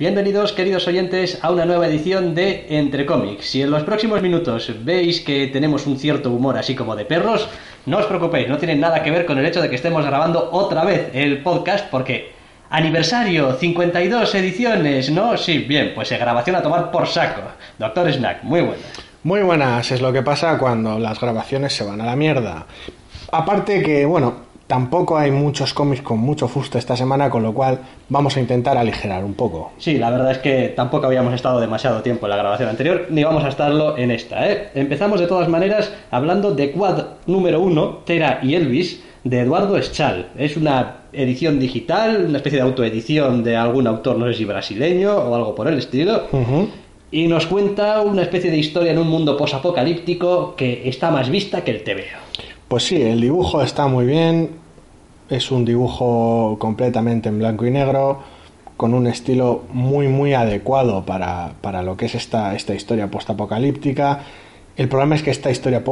Bienvenidos, queridos oyentes, a una nueva edición de Entre Cómics. Si en los próximos minutos veis que tenemos un cierto humor así como de perros, no os preocupéis, no tiene nada que ver con el hecho de que estemos grabando otra vez el podcast, porque aniversario, 52 ediciones, ¿no? Sí, bien, pues grabación a tomar por saco. Doctor Snack, muy buenas. Muy buenas, es lo que pasa cuando las grabaciones se van a la mierda. Aparte que, bueno, Tampoco hay muchos cómics con mucho fuste esta semana, con lo cual vamos a intentar aligerar un poco. Sí, la verdad es que tampoco habíamos estado demasiado tiempo en la grabación anterior, ni vamos a estarlo en esta. ¿eh? Empezamos de todas maneras hablando de Quad número 1, Tera y Elvis, de Eduardo Eschal. Es una edición digital, una especie de autoedición de algún autor, no sé si brasileño o algo por el estilo. Y nos cuenta una especie de historia en un mundo posapocalíptico que está más vista que el TVO. Pues sí, el dibujo está muy bien, es un dibujo completamente en blanco y negro, con un estilo muy muy adecuado para, lo que es esta, esta historia postapocalíptica. El problema es que esta historia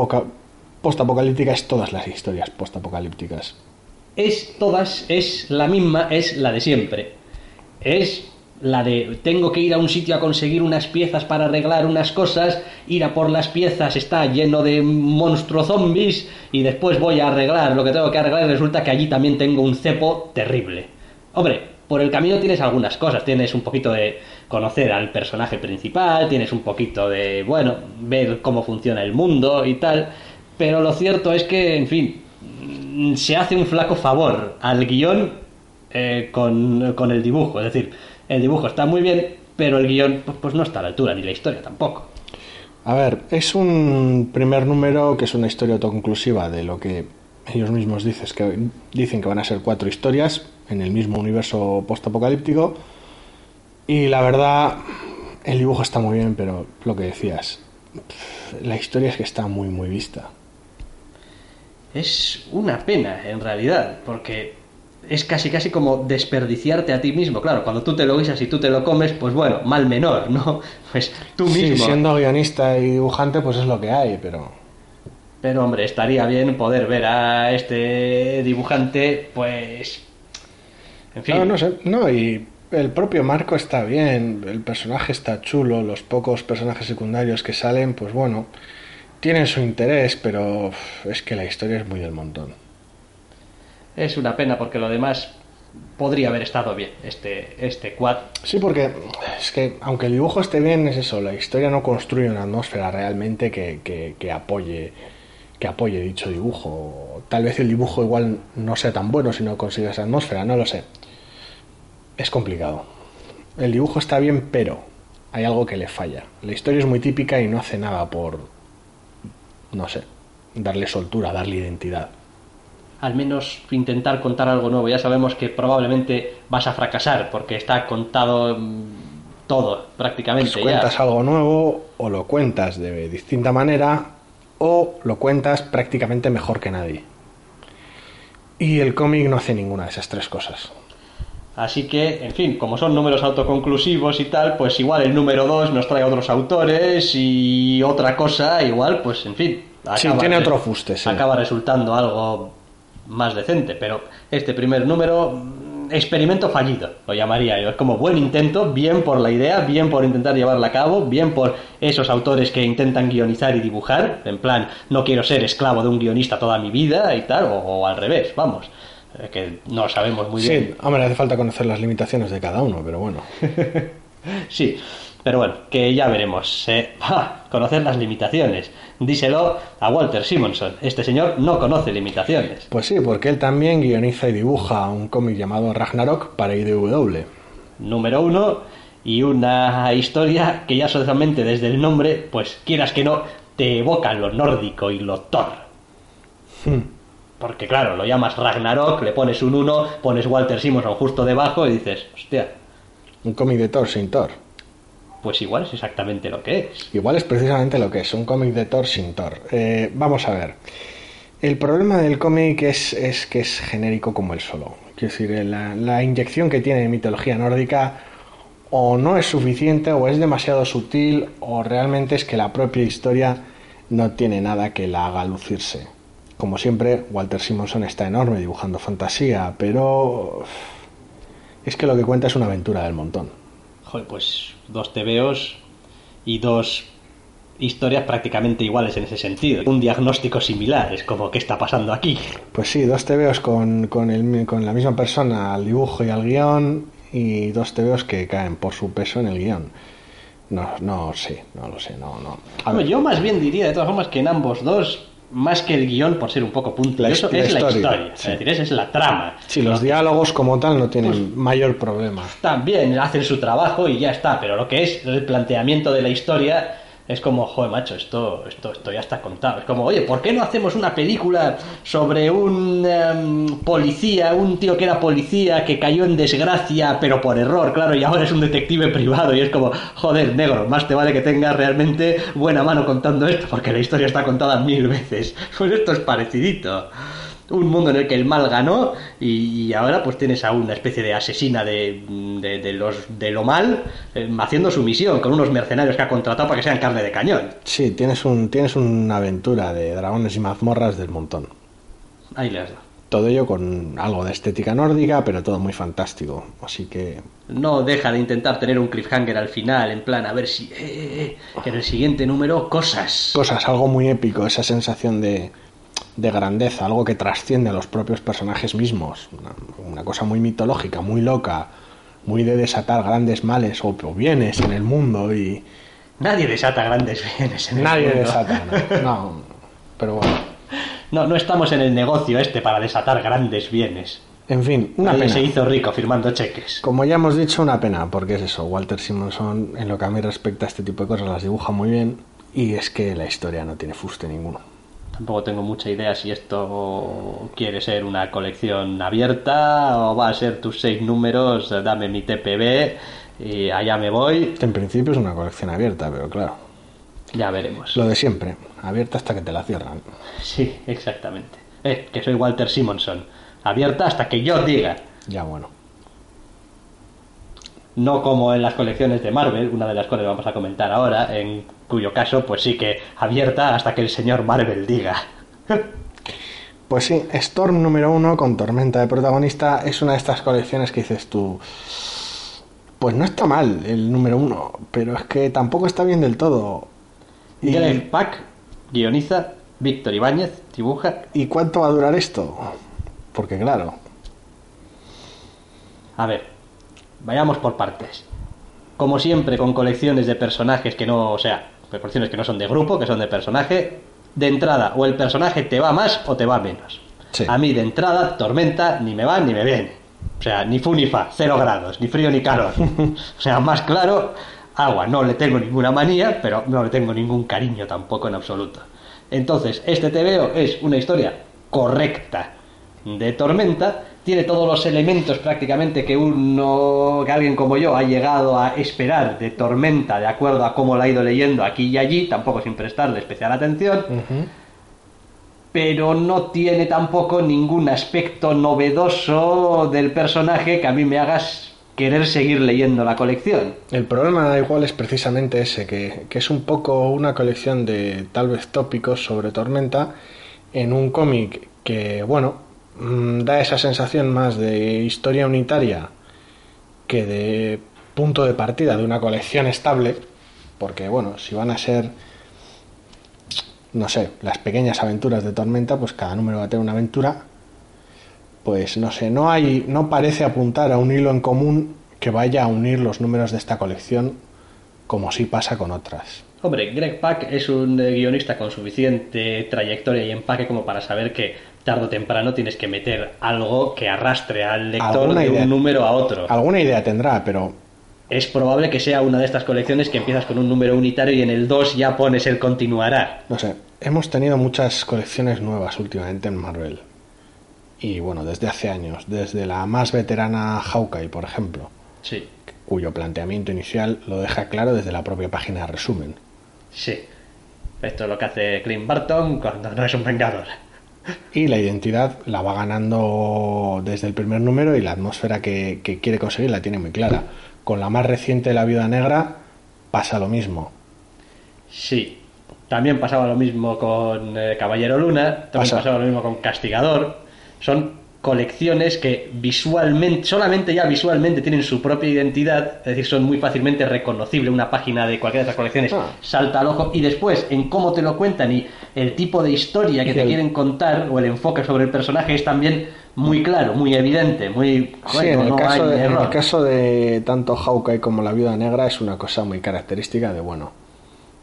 postapocalíptica es todas las historias postapocalípticas. Es todas, es la misma, es la de siempre. Es la de tengo que ir a un sitio a conseguir unas piezas para arreglar unas cosas, ir a por las piezas está lleno de monstruos zombies y después voy a arreglar lo que tengo que arreglar y resulta que allí también tengo un cepo terrible. Hombre, por el camino tienes algunas cosas, tienes un poquito de conocer al personaje principal, tienes un poquito de, bueno, ver cómo funciona el mundo y tal, pero lo cierto es que, en fin, se hace un flaco favor al guion eh, con, con el dibujo, es decir, el dibujo está muy bien, pero el guion pues, pues, no está a la altura, ni la historia tampoco. A ver, es un primer número que es una historia autoconclusiva de lo que ellos mismos dices que, dicen que van a ser cuatro historias en el mismo universo postapocalíptico. Y la verdad, el dibujo está muy bien, pero lo que decías, la historia es que está muy, muy vista. Es una pena, en realidad, porque es casi casi como desperdiciarte a ti mismo. Claro, cuando tú te lo guisas y tú te lo comes, pues bueno, mal menor, ¿no? Pues tú mismo. Sí, siendo guionista y dibujante, pues es lo que hay, pero. Pero hombre, estaría bien poder ver a este dibujante, pues. En fin. No, no sé. No, y el propio marco está bien, el personaje está chulo, los pocos personajes secundarios que salen, pues bueno, tienen su interés, pero es que la historia es muy del montón es una pena porque lo demás podría haber estado bien este, este quad. Sí, porque es que aunque el dibujo esté bien, es eso, la historia no construye una atmósfera realmente que, que, apoye que apoye dicho dibujo. Tal vez el dibujo igual no sea tan bueno si no consigue esa atmósfera, no lo sé. Es complicado. El dibujo está bien, pero hay algo que le falla. La historia es muy típica y no hace nada por, no sé, darle soltura, darle identidad al menos intentar contar algo nuevo. Ya sabemos que probablemente vas a fracasar porque está contado mm, todo prácticamente. Pues cuentas algo nuevo o lo cuentas de distinta manera o lo cuentas prácticamente mejor que nadie. Y el cómic no hace ninguna de esas tres cosas. Así que, en fin, como son números autoconclusivos y tal, pues igual el número 2 nos trae otros autores y otra cosa, igual, pues en fin. sí, tiene otro fuste, sí. Acaba resultando algo más decente, pero este primer número, mm, experimento fallido, lo llamaría yo. Es como buen intento, bien por la idea, bien por intentar llevarla a cabo, bien por esos autores que intentan guionizar y dibujar, en plan, no quiero ser esclavo de un guionista toda mi vida y tal, o, al revés, vamos que no sabemos muy bien. Sí, hombre, hace falta conocer las limitaciones de cada uno, pero bueno. sí, pero bueno, que ya veremos. Eh, conocer las limitaciones. Díselo a Walter Simonson. Este señor no conoce limitaciones. Pues sí, porque él también guioniza y dibuja un cómic llamado Ragnarok para IDW. Número uno, y una historia que ya solamente desde el nombre, pues quieras que no, te evoca lo nórdico y lo Thor. Hmm. Porque claro, lo llamas Ragnarok, le pones un 1, pones Walter Simonson justo debajo y dices, hostia. Un cómic de Thor sin Thor pues igual es exactamente lo que es. Igual es precisamente lo que es, un cómic de Thor sin Thor. Eh, vamos a ver. El problema del cómic es, que es genérico como el solo. Quiero decir, la, la, inyección que tiene en mitología nórdica o no es suficiente o es demasiado sutil o realmente es que la propia historia no tiene nada que la haga lucirse. Como siempre, Walter Simonson está enorme dibujando fantasía, pero es que lo que cuenta es una aventura del montón. Joder, pues dos TVOs y dos historias prácticamente iguales en ese sentido. Un diagnóstico similar, es como ¿qué está pasando aquí? Pues sí, dos TVOs con, con, el, con la misma persona al dibujo y al guion y dos TVOs que caen por su peso en el guion. No, no sé, no lo sé, no, no. A ver, yo más bien diría de todas formas que en ambos dos, más que el guion por ser un poco puntilloso, La es la historia, sí. Es decir, esa es la trama. sí, los diálogos como tal no tienen Pues mayor problema. También hacen su trabajo y ya está, pero lo que es el planteamiento de la historia es como, joder, macho, esto, esto, esto ya está contado. Es como, oye, ¿por qué no hacemos una película sobre un em, policía, un tío que era policía, que cayó en desgracia, pero por error, claro, y ahora es un detective privado? Y es como, joder, negro, más te vale que tengas realmente buena mano contando esto, porque la historia está contada mil veces. Pues esto es parecidito un mundo en el que el mal ganó y, y ahora pues tienes a una especie de asesina de, de, de los, de lo mal eh, haciendo su misión con unos mercenarios que ha contratado para que sean carne de cañón. Sí, tienes, un, tienes una aventura de dragones y mazmorras del montón. Ahí le has dado. Todo ello con algo de estética nórdica, pero todo muy fantástico. Así que No deja de intentar tener un cliffhanger al final, en plan, a ver si... eh, eh, eh, que en el siguiente número, cosas. cosas, algo muy épico, esa sensación de, de grandeza, algo que trasciende a los propios personajes mismos. Una, una cosa muy mitológica, muy loca, muy de desatar grandes males o, o bienes en el mundo y Nadie desata grandes bienes en el nadie mundo. desata. ¿no? No, pero bueno. No, no estamos en el negocio este para desatar grandes bienes. En fin, una Nadie pena. se hizo rico firmando cheques. Como ya hemos dicho, una pena, porque es eso, Walter Simonson, en lo que a mí respecta a este tipo de cosas, las dibuja muy bien y es que la historia no tiene fuste ninguno. Tampoco tengo mucha idea si esto quiere ser una colección abierta o va a ser tus seis números, eh, dame mi TPB y allá me voy, En principio es una colección abierta, pero claro, ya veremos. lo de siempre, abierta hasta que te la cierran. Sí, exactamente. Eh, que soy Walter Simonson. Abierta hasta que yo diga. Ya bueno. No como en las colecciones de Marvel, una de las cuales vamos a comentar ahora, en cuyo caso, pues sí que abierta hasta que el señor Marvel diga. Pues sí, Storm número uno con Tormenta de protagonista es una de estas colecciones que dices tú. Pues no está mal el número uno, pero es que tampoco está bien del todo. ¿Y, Greg Pak guioniza, Víctor Ibáñez dibuja. ¿Y cuánto va a durar esto? Porque claro, A ver, vayamos por partes. Como siempre, con colecciones de personajes que no, o sea, colecciones que no son de grupo, que son de personaje, de entrada, o el personaje te va más o te va menos. Sí. A mí de entrada, tormenta, ni me va ni me viene. O sea, ni fu ni fa, cero grados, ni frío ni calor. o sea, más claro, agua. No le tengo ninguna manía, pero no le tengo ningún cariño tampoco en absoluto. Entonces, este TVO es una historia correcta de tormenta, tiene todos los elementos prácticamente que uno, que alguien como yo ha llegado a esperar de tormenta de acuerdo a cómo la ha ido leyendo aquí y allí, tampoco sin prestarle especial atención, pero no tiene tampoco ningún aspecto novedoso del personaje que a mí me hagas querer seguir leyendo la colección. el problema igual es precisamente ese, que, que es un poco una colección de tal vez tópicos sobre Tormenta en un cómic que, bueno, da esa sensación más de historia unitaria que de punto de partida de una colección estable, porque, bueno, si van a ser, no sé, las pequeñas aventuras de Tormenta, pues cada número va a tener una aventura, pues no sé, no hay, no parece apuntar a un hilo en común que vaya a unir los números de esta colección como sí pasa con otras. Hombre, Greg Pak es un eh, guionista con suficiente trayectoria y empaque como para saber que tarde o temprano tienes que meter algo que arrastre al lector de idea. un número a otro. Alguna idea tendrá, pero Es probable que sea una de estas colecciones que empiezas con un número unitario y en el 2 ya pones el continuará. no sé, hemos tenido muchas colecciones nuevas últimamente en Marvel. Y bueno, desde hace años, desde la más veterana Hawkeye, por ejemplo, Sí, cuyo planteamiento inicial lo deja claro desde la propia página de resumen. Sí. Esto es lo que hace Clint Barton cuando no es un vengador. Y la identidad la va ganando desde el primer número y la atmósfera que, que quiere conseguir la tiene muy clara. Con la más reciente, La Viuda Negra, pasa lo mismo. Sí. También pasaba lo mismo con eh, Caballero Luna, también Pasa. pasaba lo mismo con Castigador. Son colecciones que visualmente, solamente ya visualmente tienen su propia identidad, es decir, son muy fácilmente reconocibles. Una página de cualquiera de estas colecciones Ah. salta al ojo y después en cómo te lo cuentan y el tipo de historia que te el- quieren contar o el enfoque sobre el personaje es también muy claro, muy evidente, muy... Sí, en el, no caso hay de, en el caso de tanto Hawkeye como la Viuda Negra es una cosa muy característica de, bueno,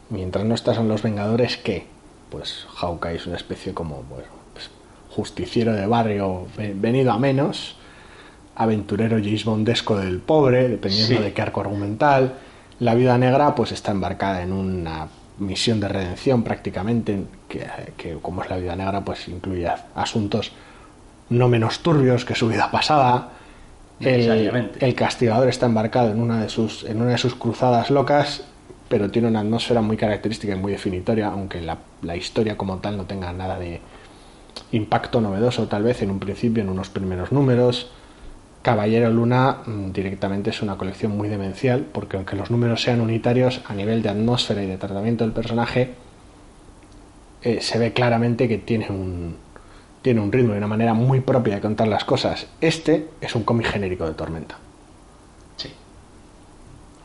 mientras no estás en Los Vengadores, ¿qué? Pues Hawkeye es una especie como, bueno, justiciero de barrio ve- venido a menos, aventurero James Bondesco del pobre, dependiendo Sí. de qué arco argumental. La Viuda Negra pues está embarcada en una misión de redención prácticamente, que, que como es la Viuda Negra pues incluye asuntos no menos turbios que su vida pasada. El castigador está embarcado en una, de sus, en una de sus cruzadas locas, pero tiene una atmósfera muy característica y muy definitoria, aunque la, la historia como tal no tenga nada de impacto novedoso, tal vez en un principio, en unos primeros números. Caballero Luna mm, directamente es una colección muy demencial, porque aunque los números sean unitarios, a nivel de atmósfera y de tratamiento del personaje, eh, se ve claramente que tiene un, tiene un ritmo y una manera muy propia de contar las cosas. Este es un cómic genérico de Tormenta. Sí.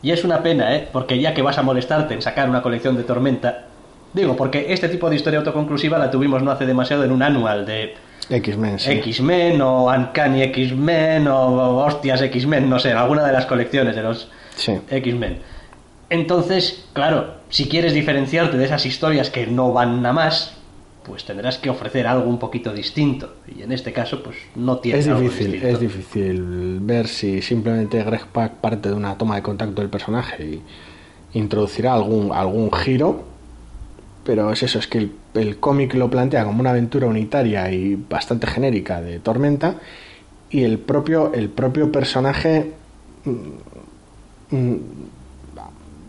Y es una pena, ¿eh? Porque ya que vas a molestarte en sacar una colección de Tormenta, digo, porque este tipo de historia autoconclusiva la tuvimos no hace demasiado en un anual de X-Men, sí. X-Men o Uncanny X-Men o Hostias X-Men, no sé, en alguna de las colecciones de los Sí. X-Men. Entonces, claro, si quieres diferenciarte de esas historias que no van a más, pues tendrás que ofrecer algo un poquito distinto. Y en este caso, pues no tienes Es algo difícil, distinto. es difícil ver si simplemente Greg Pak parte de una toma de contacto del personaje y introducirá algún, algún giro, pero es eso, es que el, el cómic lo plantea como una aventura unitaria y bastante genérica de Tormenta y el propio, el propio personaje mm, mm,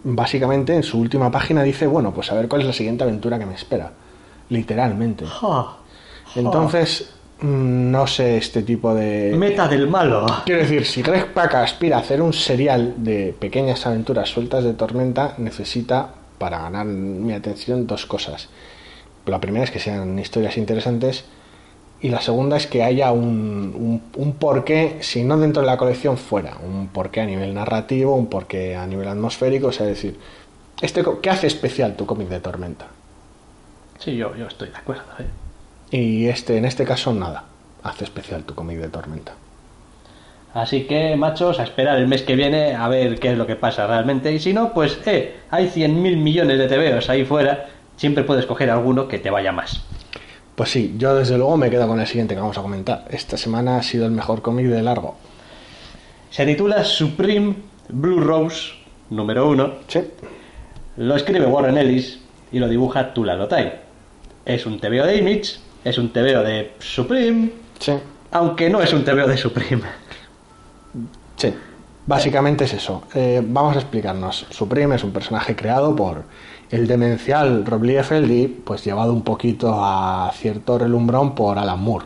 básicamente en su última página dice, bueno, pues a ver cuál es la siguiente aventura que me espera, literalmente. Entonces, mm, no sé este tipo de... meta del malo. Quiero decir, si Greg Pak aspira a hacer un serial de pequeñas aventuras sueltas de tormenta, necesita, para ganar mi atención, dos cosas. La primera es que sean historias interesantes y la segunda es que haya un, un, un porqué, si no dentro de la colección, fuera. Un porqué a nivel narrativo, un porqué a nivel atmosférico, o sea, decir, este, ¿qué hace especial tu cómic de tormenta? Sí, yo, yo estoy de acuerdo. ¿eh? Y este, en este caso, nada. Hace especial tu cómic de tormenta. Así que, machos, a esperar el mes que viene a ver qué es lo que pasa realmente. Y si no, pues, eh, hay 100.000 millones de TVOs ahí fuera. Siempre puedes coger alguno que te vaya más. Pues sí, yo desde luego me quedo con el siguiente que vamos a comentar. Esta semana ha sido el mejor cómic de largo. Se titula Supreme Blue Rose número 1. Sí, Lo escribe Warren Ellis y lo dibuja Tula Lotay. Es un TVO de Image, es un TVO de Supreme, sí, aunque no es un TVO de Supreme. Sí. Básicamente es eso. Eh, vamos a explicarnos. Supreme es un personaje creado por el demencial Rob Liefeld y pues llevado un poquito a cierto relumbrón por Alan Moore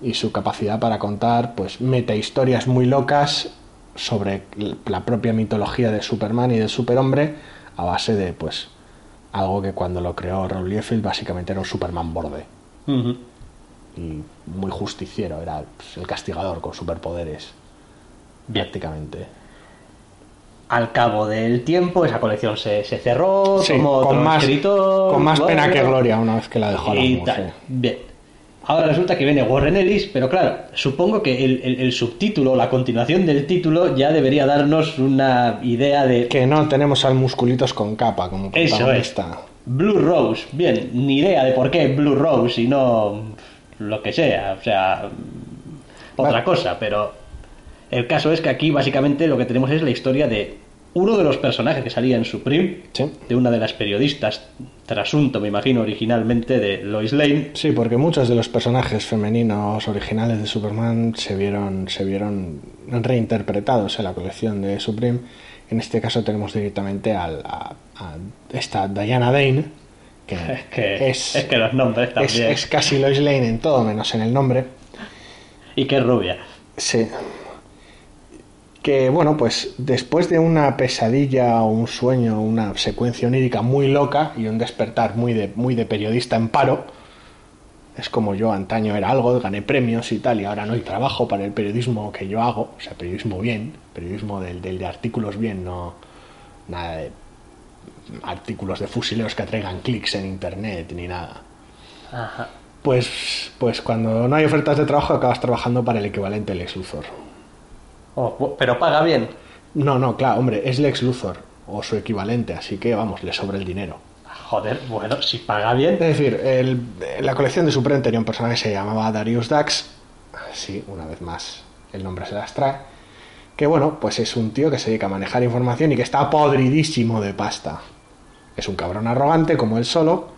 y su capacidad para contar pues metahistorias muy locas sobre la propia mitología de Superman y del superhombre a base de pues algo que cuando lo creó Rob Liefeld básicamente era un Superman borde y muy justiciero, era pues, el castigador con superpoderes. Prácticamente. Al cabo del tiempo, esa colección se, se cerró, Sí, tomó otro con más, escritor, con más pena bueno, que gloria una vez que la dejó y Moore, tal. sí. Bien. Ahora resulta que viene Warren Ellis, pero claro, supongo que el, el- el subtítulo, la continuación del título, ya debería darnos una idea de. Que no tenemos al musculitos con capa como Eso es. protagonista. Blue Rose. Bien, ni idea de por qué Blue Rose y no lo que sea, o sea, otra Vale. cosa, pero el caso es que aquí básicamente lo que tenemos es la historia de uno de los personajes que salía en Supreme, Sí. de una de las periodistas, trasunto, me imagino, originalmente de Lois Lane. Sí, porque muchos de los personajes femeninos originales de Superman se vieron, se vieron reinterpretados en la colección de Supreme. En este caso tenemos directamente al- a, a esta Diana Dane, que, Es que, es, es que los nombres es- también. es casi Lois Lane en todo menos en el nombre. Y que es rubia. Sí. Que bueno, pues después de una pesadilla o un sueño, una secuencia onírica muy loca y un despertar muy de, muy de periodista en paro, Es como yo antaño era algo, gané premios y tal, y ahora no hay trabajo para el periodismo que yo hago, o sea, periodismo bien, periodismo del, del de artículos bien, no nada de artículos de fusileros que traigan clics en internet ni nada. Ajá. Pues, pues cuando no hay ofertas de trabajo acabas trabajando para el equivalente Lex Luthor. Oh, pero paga bien. No, no, claro, hombre, es Lex Luthor o su equivalente, así que vamos, le sobra el dinero. Joder, bueno, si paga bien. Es decir, el- la colección de Super tenía un personaje que se llamaba Darius Dax, sí, una vez más el nombre se las trae, que bueno, pues es un tío que se dedica a manejar información y que está podridísimo de pasta. Es un cabrón arrogante como él solo,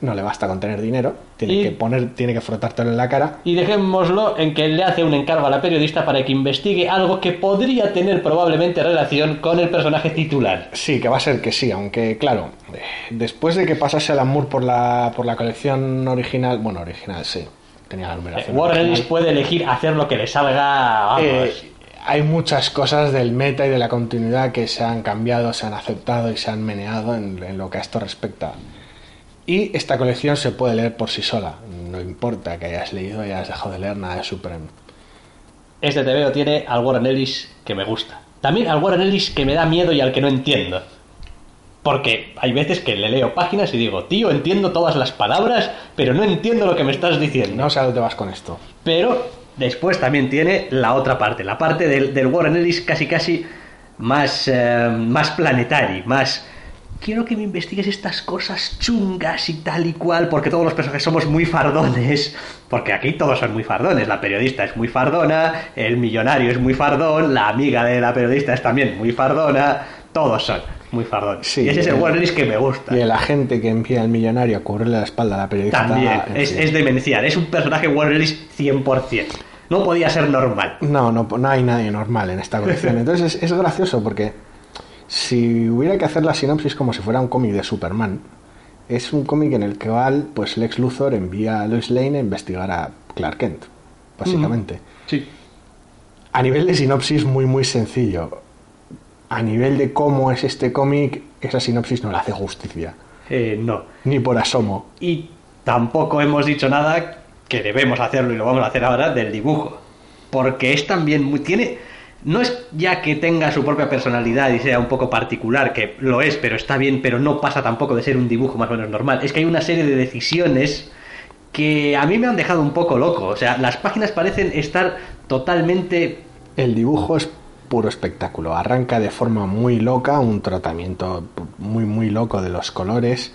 no le basta con tener dinero, tiene Y- que poner, tiene que frotártelo en la cara. Y dejémoslo en que le hace un encargo a la periodista para que investigue algo que podría tener probablemente relación con el personaje titular. Sí, que va a ser que sí, aunque claro, eh, después de que pasase Alan Moore por la, por la colección original, bueno, original sí, tenía la numeración. Warren original. Ellis puede elegir hacer lo que le salga. Vamos. Eh, hay muchas cosas del meta y de la continuidad que se han cambiado, se han aceptado y se han meneado en, en lo que a esto respecta. Y esta colección se puede leer por sí sola. No importa que hayas leído y hayas dejado de leer nada de Supreme. Este TVO tiene al Warren Ellis que me gusta. También al Warren Ellis que me da miedo y al que no entiendo. Porque hay veces que le leo páginas y digo, tío, entiendo todas las palabras, pero no entiendo lo que me estás diciendo. No sé a dónde vas con esto. Pero después también tiene la otra parte, la parte del, del Warren Ellis casi casi más, eh, más planetario, más... Quiero que me investigues estas cosas chungas y tal y cual, porque todos los personajes somos muy fardones, porque aquí todos son muy fardones, la periodista es muy fardona, el millonario es muy fardón, la amiga de la periodista es también muy fardona, todos son muy fardones. Sí, y ese es el Ellis que me gusta. Y el agente que envía al millonario a cubrirle la espalda a la periodista. También, es, es demencial, es un personaje Ellis 100%. No podía ser normal. No, no, no hay nadie normal en esta colección. Entonces es, es gracioso porque si hubiera que hacer la sinopsis como si fuera un cómic de Superman, es un cómic en el que Val, pues Lex Luthor envía a Lois Lane a investigar a Clark Kent, básicamente. Sí. A nivel de sinopsis muy muy sencillo. A nivel de cómo es este cómic, esa sinopsis no le hace justicia. Eh, no. Ni por asomo. Y tampoco hemos dicho nada que debemos hacerlo y lo vamos a hacer ahora del dibujo. Porque es también muy. Tiene. No es ya que tenga su propia personalidad y sea un poco particular, que lo es, pero está bien, pero no pasa tampoco de ser un dibujo más o menos normal. Es que hay una serie de decisiones que a mí me han dejado un poco loco. O sea, las páginas parecen estar totalmente El dibujo es puro espectáculo. Arranca de forma muy loca, un tratamiento muy muy loco de los colores.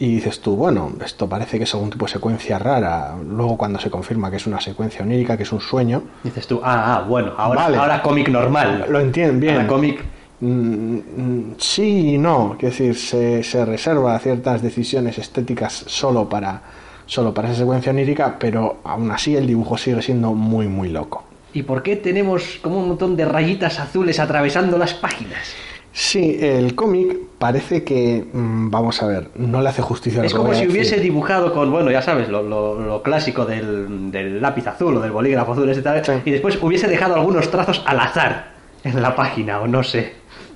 Y dices tú, bueno, esto parece que es algún tipo de secuencia rara. Luego cuando se confirma que es una secuencia onírica, que es un sueño, Dices tú, ah, ah, bueno, ahora, Vale. ahora cómic normal. lo entienden bien. Ahora cómic. Mm, mm, sí y no. Quiero decir, se, se reserva ciertas decisiones estéticas solo para, solo para esa secuencia onírica, pero aún así el dibujo sigue siendo muy muy loco. ¿Y por qué tenemos como un montón de rayitas azules atravesando las páginas? Sí, el cómic parece que, mm, vamos a ver, no le hace justicia a lo Es que como voy a si decir. hubiese dibujado con, bueno, ya sabes, lo, lo- lo clásico del, del lápiz azul o del bolígrafo azul, ese tal, Sí. y después hubiese dejado algunos trazos al azar en la página, o no sé.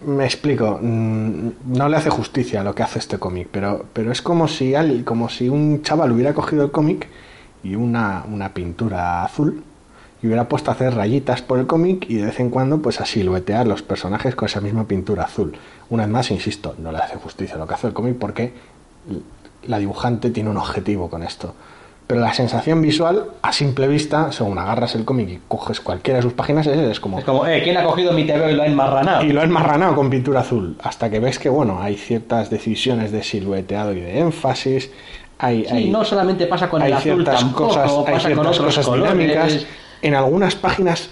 Me explico, mm, no le hace justicia a lo que hace este cómic, pero, pero es como si, al- como si un chaval hubiera cogido el cómic y una, una pintura azul y hubiera puesto a hacer rayitas por el cómic y de vez en cuando pues a siluetear los personajes con esa misma pintura azul. Una vez más, insisto, no le hace justicia lo que hace el cómic porque la dibujante tiene un objetivo con esto. Pero la sensación visual, a simple vista, según agarras el cómic y coges cualquiera de sus páginas, es, como... Es como, eh, ¿quién ha cogido mi TV y lo ha enmarranado? Y lo han marranado con pintura azul. Hasta que ves que, bueno, hay ciertas decisiones de silueteado y de énfasis. Hay, Sí, hay, no solamente pasa con hay el azul ciertas tampoco, cosas, hay pasa con ciertas otros cosas colores. dinámicas. En algunas páginas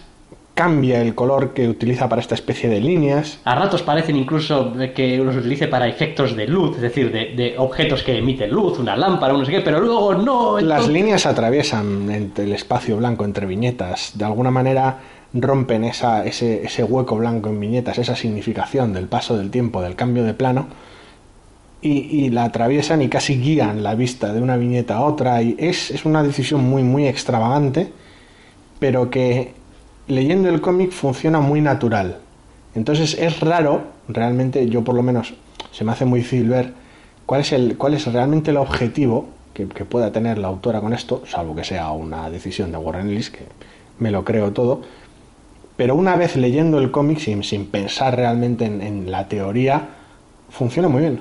cambia el color que utiliza para esta especie de líneas. A ratos parecen incluso que los utilice para efectos de luz, es decir, de, de objetos que emiten luz, una lámpara, un no sé qué, pero luego no. Las líneas atraviesan entre el espacio blanco entre viñetas. De alguna manera rompen esa, ese, ese hueco blanco en viñetas, esa significación del paso del tiempo, del cambio de plano. Y, y la atraviesan y casi guían la vista de una viñeta a otra. Y es, es una decisión muy, muy extravagante, pero que leyendo el cómic funciona muy natural. Entonces es raro, realmente yo por lo menos se me hace muy difícil ver cuál es, el, cuál es realmente el objetivo que, que pueda tener la autora con esto, salvo que sea una decisión de Warren Ellis, que me lo creo todo. Pero una vez leyendo el cómic, sin, sin pensar realmente en, en la teoría, funciona muy bien.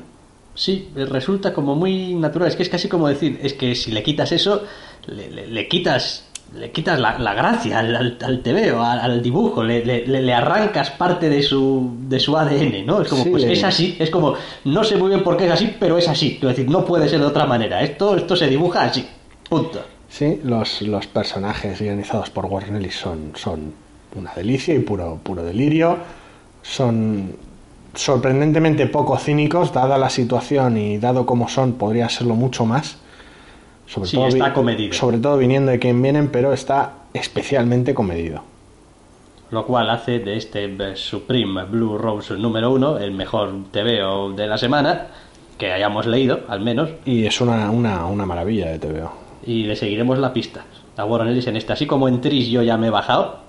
Sí, resulta como muy natural. Es que es casi como decir, es que si le quitas eso, le, le- le quitas le quitas la, la gracia al, al, al tebeo, al, al dibujo, le, le- le arrancas parte de su, de su ADN, ¿no? Es como, Sí, pues es así, es como, no sé muy bien por qué es así, pero es así. Es decir, no puede ser de otra manera. Esto, esto se dibuja así. Punto. Sí, los, los personajes guionizados por Warren Ellis son, son una delicia y puro, puro delirio. Son sorprendentemente poco cínicos, dada la situación y dado cómo son, podría serlo mucho más. Sobre Sí, todo, está comedido. Sobre todo viniendo de quien vienen, pero está especialmente comedido. Lo cual hace de este Supreme Blue Rose número uno el mejor TVO de la semana que hayamos leído, al menos, Y es una, una, una maravilla de TVO. y le seguiremos la pista a Warren Ellis en esta. Así como en Tris yo ya me he bajado,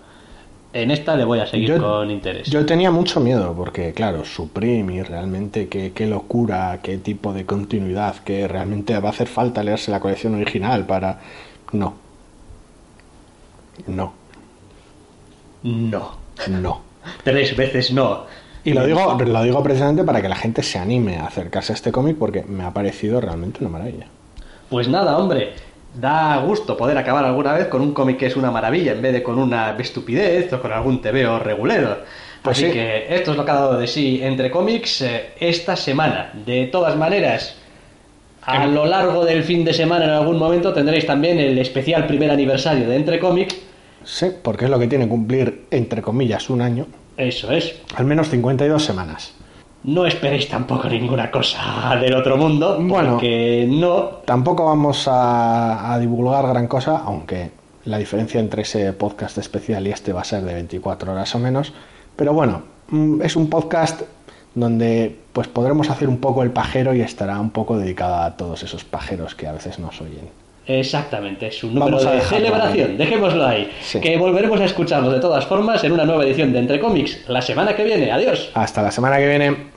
en esta le voy a seguir con interés. yo tenía mucho miedo porque, claro, Supreme y realmente qué, qué locura, qué tipo de continuidad, que realmente va a hacer falta leerse la colección original para... No. No, No. no. Tres veces no. Y lo digo, lo digo precisamente para que la gente se anime a acercarse a este cómic porque me ha parecido realmente una maravilla. Pues nada, hombre. Da gusto poder acabar alguna vez con un cómic que es una maravilla en vez de con una estupidez o con algún TVO regulero. Pues Así sí. que esto es lo que ha dado de sí entre cómics eh, esta semana. De todas maneras, a lo largo del fin de semana en algún momento tendréis también el especial primer aniversario de Entre Cómics. Sí, porque es lo que tiene cumplir, entre comillas, un año, Eso es. al menos 52 semanas. No esperéis tampoco ninguna cosa del otro mundo, Bueno. porque no Tampoco vamos a, a divulgar gran cosa, aunque la diferencia entre ese podcast especial y este va a ser de 24 horas o menos. Pero bueno, mm, es un podcast donde pues podremos hacer un poco el pajero y estará un poco dedicado a todos esos pajeros que a veces nos oyen. Exactamente, es un número de celebración, ahí. dejémoslo ahí. Sí. Que volveremos a escucharlos de todas formas en una nueva edición de Entre Cómics la semana que viene. Adiós. Hasta la semana que viene.